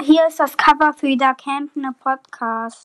hier ist das Cover für der Campene Podcast.